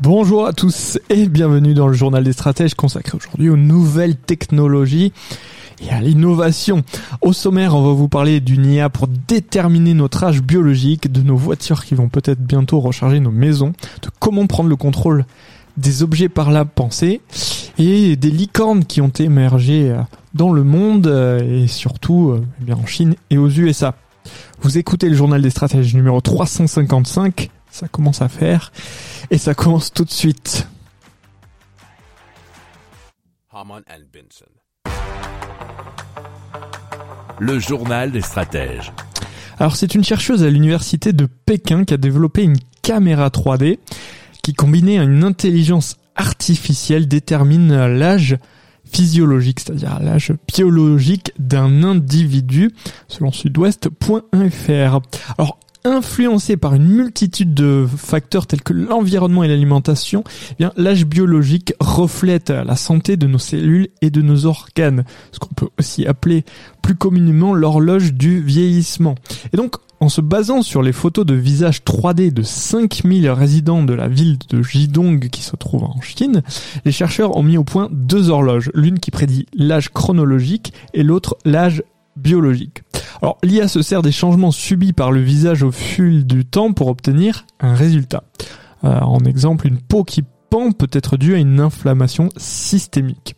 Bonjour à tous et bienvenue dans le journal des stratèges consacré aujourd'hui aux nouvelles technologies et à l'innovation. Au sommaire, on va vous parler d'une IA pour déterminer notre âge biologique, de nos voitures qui vont peut-être bientôt recharger nos maisons, de comment prendre le contrôle des objets par la pensée et des licornes qui ont émergé euh, dans le monde euh, et surtout euh, eh bien en Chine et aux USA. Vous écoutez le journal des stratèges numéro 355, ça commence à faire et ça commence tout de suite. Le journal des stratèges. Alors c'est une chercheuse à l'université de Pékin qui a développé une caméra 3D qui combinée à une intelligence artificielle détermine l'âge physiologique, c'est-à-dire l'âge biologique d'un individu, selon sudouest.fr. Alors, influencé par une multitude de facteurs tels que l'environnement et l'alimentation, eh l'âge biologique reflète la santé de nos cellules et de nos organes, ce qu'on peut aussi appeler plus communément l'horloge du vieillissement. Et donc en se basant sur les photos de visage 3D de 5000 résidents de la ville de Jidong qui se trouve en Chine, les chercheurs ont mis au point deux horloges, l'une qui prédit l'âge chronologique et l'autre l'âge biologique. Alors l'IA se sert des changements subis par le visage au fil du temps pour obtenir un résultat. Euh, en exemple, une peau qui pend peut être due à une inflammation systémique.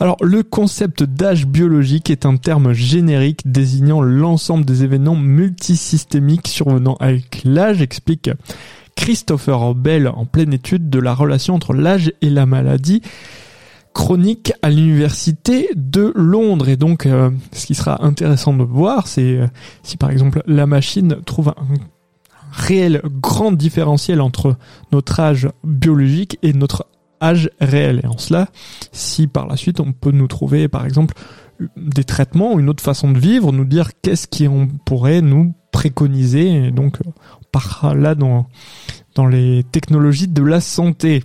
Alors le concept d'âge biologique est un terme générique désignant l'ensemble des événements multisystémiques survenant avec l'âge, explique Christopher Bell en pleine étude de la relation entre l'âge et la maladie chronique à l'université de Londres. Et donc, euh, ce qui sera intéressant de voir, c'est euh, si par exemple la machine trouve un, réel grand différentiel entre notre âge biologique et notre âge réel. Et en cela, si par la suite on peut nous trouver par exemple des traitements, une autre façon de vivre, nous dire qu'est-ce qui on pourrait nous préconiser. Et donc, on part là dans, dans les technologies de la santé.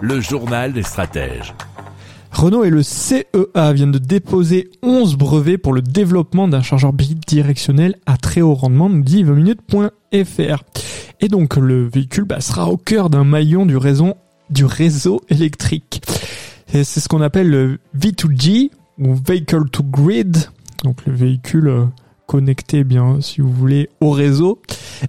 Le journal des stratèges. Renault et le CEA viennent de déposer 11 brevets pour le développement d'un chargeur bidirectionnel à très haut rendement, nous dit 20minutes.fr. Et donc le véhicule bah, sera au cœur d'un maillon du réseau, du réseau électrique. Et c'est ce qu'on appelle le V2G ou Vehicle to Grid, donc le véhicule euh, connecté bien si vous voulez au réseau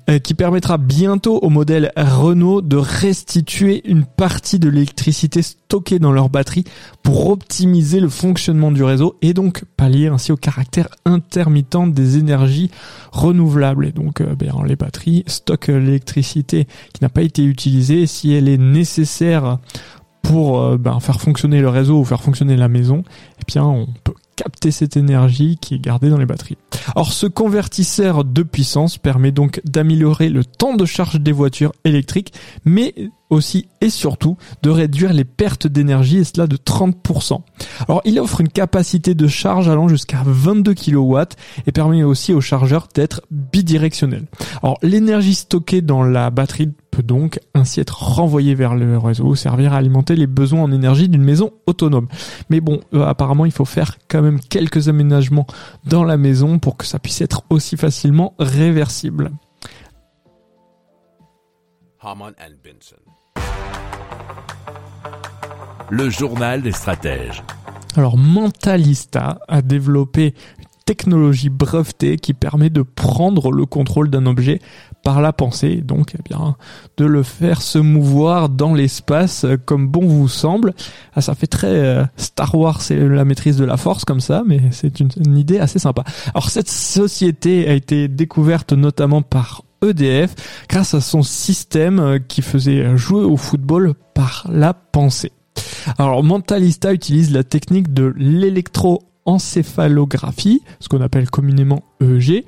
euh, qui permettra bientôt au modèle Renault de restituer une partie de l'électricité stockée dans leur batterie pour optimiser le fonctionnement du réseau et donc pallier ainsi au caractère intermittent des énergies renouvelables. Et donc euh, ben, les batteries stockent l'électricité qui n'a pas été utilisée. Si elle est nécessaire pour euh, ben, faire fonctionner le réseau ou faire fonctionner la maison, et bien on capter cette énergie qui est gardée dans les batteries. Alors ce convertisseur de puissance permet donc d'améliorer le temps de charge des voitures électriques, mais aussi et surtout de réduire les pertes d'énergie et cela de 30%. Alors il offre une capacité de charge allant jusqu'à 22 kW et permet aussi au chargeur d'être bidirectionnel. Alors l'énergie stockée dans la batterie peut donc ainsi être renvoyée vers le réseau, servir à alimenter les besoins en énergie d'une maison autonome. Mais bon, euh, apparemment il faut faire quand même quelques aménagements dans la maison pour que ça puisse être aussi facilement réversible. Le journal des stratèges. Alors Mentalista a développé une technologie brevetée qui permet de prendre le contrôle d'un objet par la pensée, donc eh bien de le faire se mouvoir dans l'espace comme bon vous semble. Ah, ça fait très euh, Star Wars, c'est la maîtrise de la force comme ça, mais c'est une, une idée assez sympa. Alors cette société a été découverte notamment par EDF grâce à son système euh, qui faisait jouer au football par la pensée. Alors Mentalista utilise la technique de l'électroencéphalographie, ce qu'on appelle communément EEG,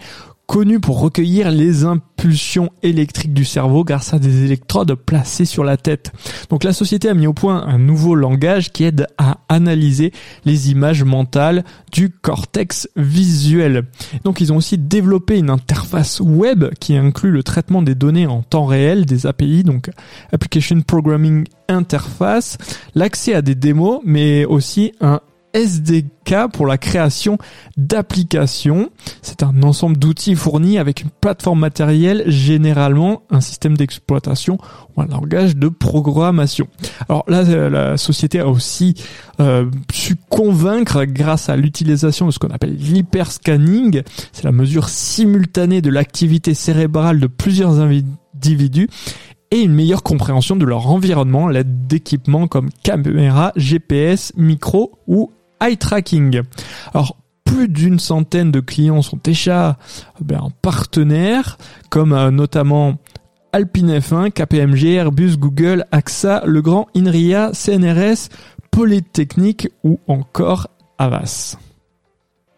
connu pour recueillir les impulsions électriques du cerveau grâce à des électrodes placées sur la tête. Donc la société a mis au point un nouveau langage qui aide à analyser les images mentales du cortex visuel. Donc ils ont aussi développé une interface web qui inclut le traitement des données en temps réel, des API, donc Application Programming Interface, l'accès à des démos, mais aussi un SDK pour la création d'applications. C'est un ensemble d'outils fournis avec une plateforme matérielle, généralement un système d'exploitation ou un langage de programmation. Alors là, la société a aussi euh, su convaincre grâce à l'utilisation de ce qu'on appelle l'hyperscanning. C'est la mesure simultanée de l'activité cérébrale de plusieurs individus et une meilleure compréhension de leur environnement l'aide d'équipements comme caméra, GPS, micro ou eye tracking. Alors plus d'une centaine de clients sont déjà ben, partenaires, comme euh, notamment Alpine F1, KPMG, Airbus, Google, AXA, Legrand, Inria, CNRS, Polytechnique ou encore Avas.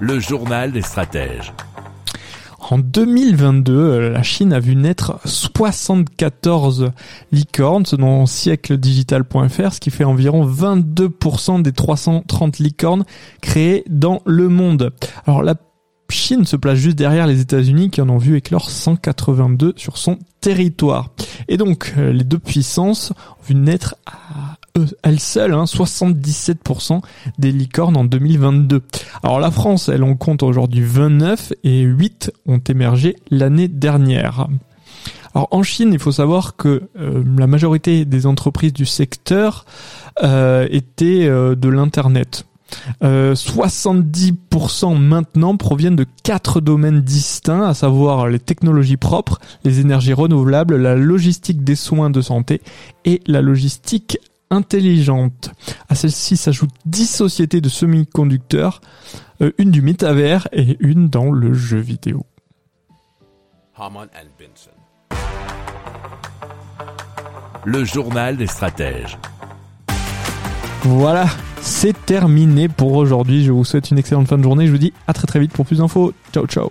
Le journal des stratèges. En 2022, euh, la Chine a vu naître 74 licornes selon siècledigital.fr, ce qui fait environ 22% des 330 licornes créées dans le monde. Alors la Chine se place juste derrière les États-Unis qui en ont vu éclore 182 sur son territoire. Et donc euh, les deux puissances ont vu naître à elles seules, hein, 77% des licornes en 2022. Alors la France, elle en compte aujourd'hui 29 et 8 ont émergé l'année dernière. Alors en Chine, il faut savoir que euh, la majorité des entreprises du secteur euh, étaient euh, de l'internet. 70% maintenant proviennent de quatre domaines distincts, à savoir les technologies propres, les énergies renouvelables, la logistique des soins de santé et la logistique intelligente. À celle-ci s'ajoutent 10 sociétés de semi-conducteurs, euh, une du métavers et une dans le jeu vidéo. Le journal des stratèges. Voilà, c'est terminé pour aujourd'hui. Je vous souhaite une excellente fin de journée. Je vous dis à très très vite pour plus d'infos. Ciao ciao.